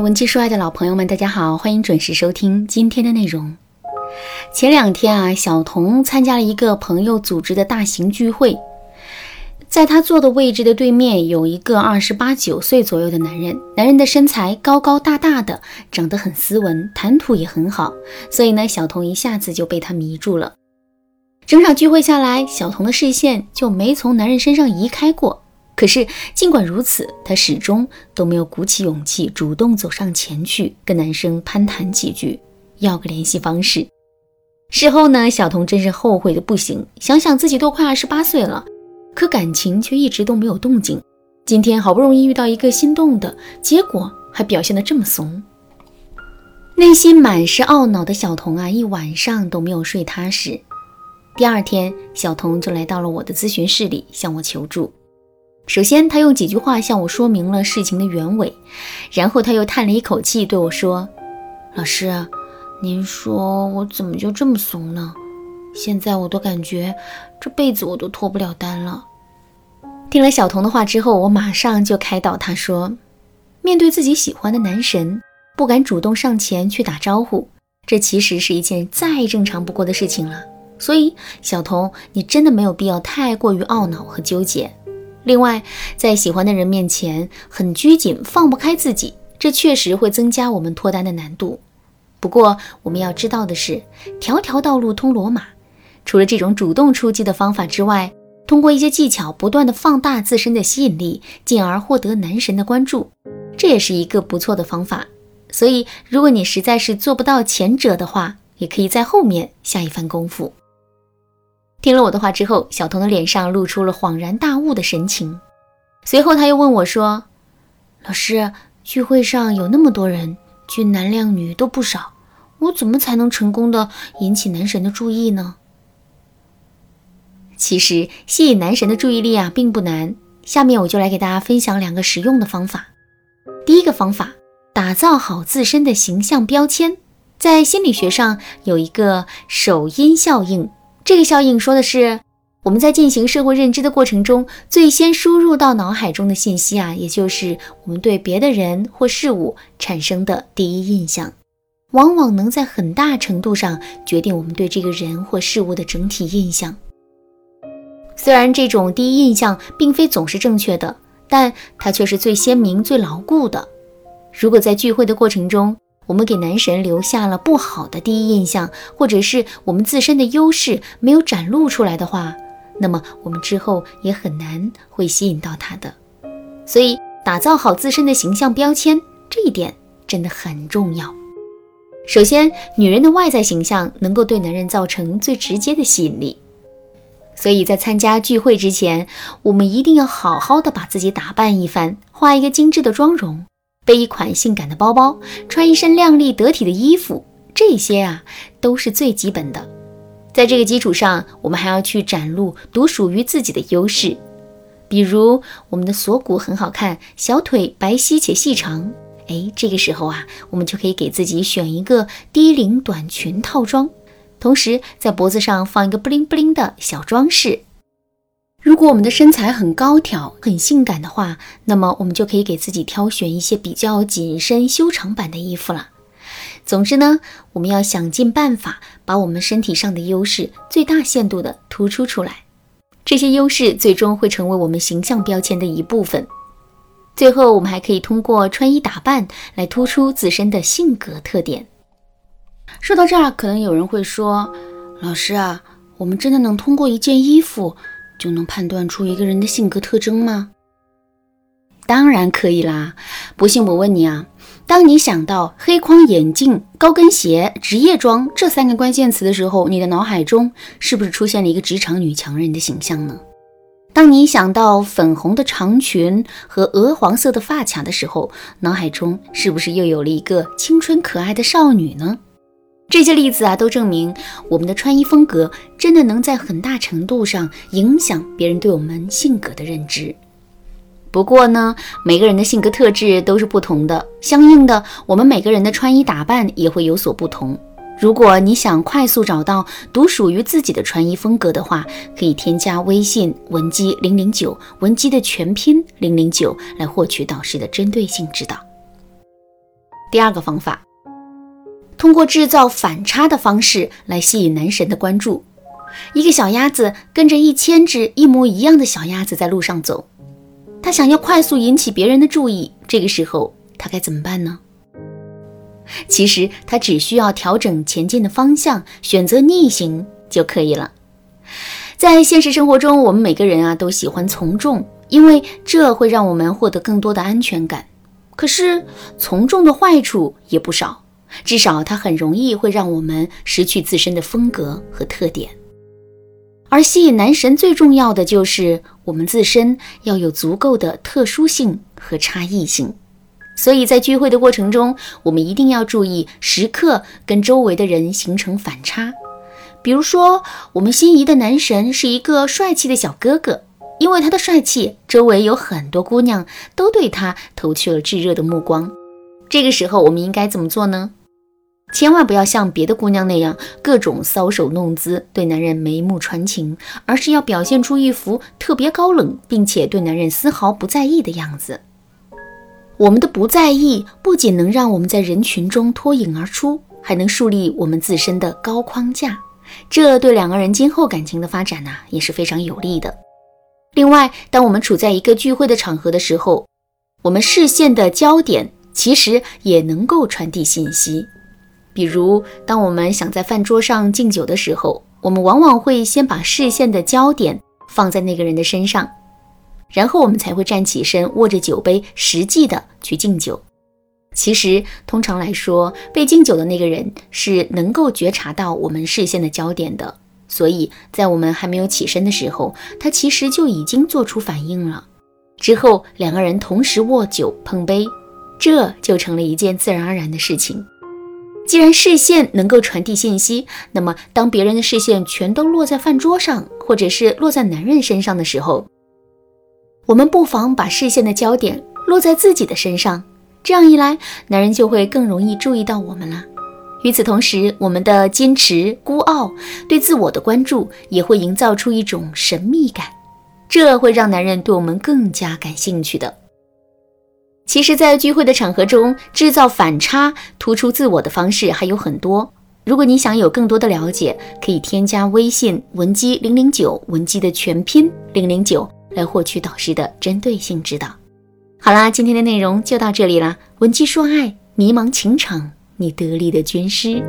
文姬说爱的老朋友们，大家好，欢迎准时收听今天的内容。前两天啊，小童参加了一个朋友组织的大型聚会，在他坐的位置的对面有一个二十八九岁左右的男人，男人的身材高高大大的，长得很斯文，谈吐也很好，所以呢，小童一下子就被他迷住了。整场聚会下来，小童的视线就没从男人身上移开过。可是，尽管如此，他始终都没有鼓起勇气主动走上前去跟男生攀谈几句，要个联系方式。事后呢，小童真是后悔的不行，想想自己都快二十八岁了，可感情却一直都没有动静。今天好不容易遇到一个心动的，结果还表现得这么怂，内心满是懊恼的小童啊，一晚上都没有睡踏实。第二天，小童就来到了我的咨询室里，向我求助。首先，他用几句话向我说明了事情的原委，然后他又叹了一口气对我说：“老师，您说我怎么就这么怂呢？现在我都感觉这辈子我都脱不了单了。”听了小童的话之后，我马上就开导他说：“面对自己喜欢的男神，不敢主动上前去打招呼，这其实是一件再正常不过的事情了。所以，小童，你真的没有必要太过于懊恼和纠结。”另外，在喜欢的人面前很拘谨，放不开自己，这确实会增加我们脱单的难度。不过，我们要知道的是，条条道路通罗马。除了这种主动出击的方法之外，通过一些技巧，不断的放大自身的吸引力，进而获得男神的关注，这也是一个不错的方法。所以，如果你实在是做不到前者的话，也可以在后面下一番功夫。听了我的话之后，小童的脸上露出了恍然大悟的神情。随后他又问我说：“老师，聚会上有那么多人，俊男靓女都不少，我怎么才能成功的引起男神的注意呢？”其实吸引男神的注意力啊，并不难。下面我就来给大家分享两个实用的方法。第一个方法，打造好自身的形象标签。在心理学上有一个首因效应。这个效应说的是，我们在进行社会认知的过程中，最先输入到脑海中的信息啊，也就是我们对别的人或事物产生的第一印象，往往能在很大程度上决定我们对这个人或事物的整体印象。虽然这种第一印象并非总是正确的，但它却是最鲜明、最牢固的。如果在聚会的过程中，我们给男神留下了不好的第一印象，或者是我们自身的优势没有展露出来的话，那么我们之后也很难会吸引到他的。所以，打造好自身的形象标签，这一点真的很重要。首先，女人的外在形象能够对男人造成最直接的吸引力，所以在参加聚会之前，我们一定要好好的把自己打扮一番，化一个精致的妆容。背一款性感的包包，穿一身靓丽得体的衣服，这些啊都是最基本的。在这个基础上，我们还要去展露独属于自己的优势，比如我们的锁骨很好看，小腿白皙且细长。哎，这个时候啊，我们就可以给自己选一个低领短裙套装，同时在脖子上放一个布灵布灵的小装饰。如果我们的身材很高挑、很性感的话，那么我们就可以给自己挑选一些比较紧身、修长版的衣服了。总之呢，我们要想尽办法把我们身体上的优势最大限度的突出出来。这些优势最终会成为我们形象标签的一部分。最后，我们还可以通过穿衣打扮来突出自身的性格特点。说到这儿，可能有人会说：“老师啊，我们真的能通过一件衣服？”就能判断出一个人的性格特征吗？当然可以啦！不信我问你啊，当你想到黑框眼镜、高跟鞋、职业装这三个关键词的时候，你的脑海中是不是出现了一个职场女强人的形象呢？当你想到粉红的长裙和鹅黄色的发卡的时候，脑海中是不是又有了一个青春可爱的少女呢？这些例子啊，都证明我们的穿衣风格真的能在很大程度上影响别人对我们性格的认知。不过呢，每个人的性格特质都是不同的，相应的，我们每个人的穿衣打扮也会有所不同。如果你想快速找到独属于自己的穿衣风格的话，可以添加微信文姬零零九，文姬的全拼零零九，来获取导师的针对性指导。第二个方法，通过制造反差的方式来吸引男神的关注。一个小鸭子跟着一千只一模一样的小鸭子在路上走，它想要快速引起别人的注意，这个时候它该怎么办呢？其实它只需要调整前进的方向，选择逆行就可以了。在现实生活中，我们每个人啊都喜欢从众，因为这会让我们获得更多的安全感。可是从众的坏处也不少，至少它很容易会让我们失去自身的风格和特点。而吸引男神最重要的就是我们自身要有足够的特殊性和差异性。所以在聚会的过程中，我们一定要注意时刻跟周围的人形成反差。比如说，我们心仪的男神是一个帅气的小哥哥，因为他的帅气，周围有很多姑娘都对他投去了炙热的目光。这个时候，我们应该怎么做呢？千万不要像别的姑娘那样各种搔首弄姿，对男人眉目传情，而是要表现出一副特别高冷，并且对男人丝毫不在意的样子。我们的不在意，不仅能让我们在人群中脱颖而出，还能树立我们自身的高框架。这对两个人今后感情的发展呢，也是非常有利的。另外，当我们处在一个聚会的场合的时候，我们视线的焦点其实也能够传递信息。比如，当我们想在饭桌上敬酒的时候，我们往往会先把视线的焦点放在那个人的身上，然后我们才会站起身，握着酒杯，实际的去敬酒。其实，通常来说，被敬酒的那个人是能够觉察到我们视线的焦点的，所以在我们还没有起身的时候，他其实就已经做出反应了。之后，两个人同时握酒碰杯，这就成了一件自然而然的事情。既然视线能够传递信息，那么当别人的视线全都落在饭桌上，或者是落在男人身上的时候，我们不妨把视线的焦点落在自己的身上。这样一来，男人就会更容易注意到我们了。与此同时，我们的矜持、孤傲、对自我的关注，也会营造出一种神秘感，这会让男人对我们更加感兴趣的。其实，在聚会的场合中制造反差、突出自我的方式还有很多。如果你想有更多的了解，可以添加微信文姬零零九，文姬的全拼零零九，来获取导师的针对性指导。好啦，今天的内容就到这里啦。文姬说爱，迷茫情场，你得力的军师。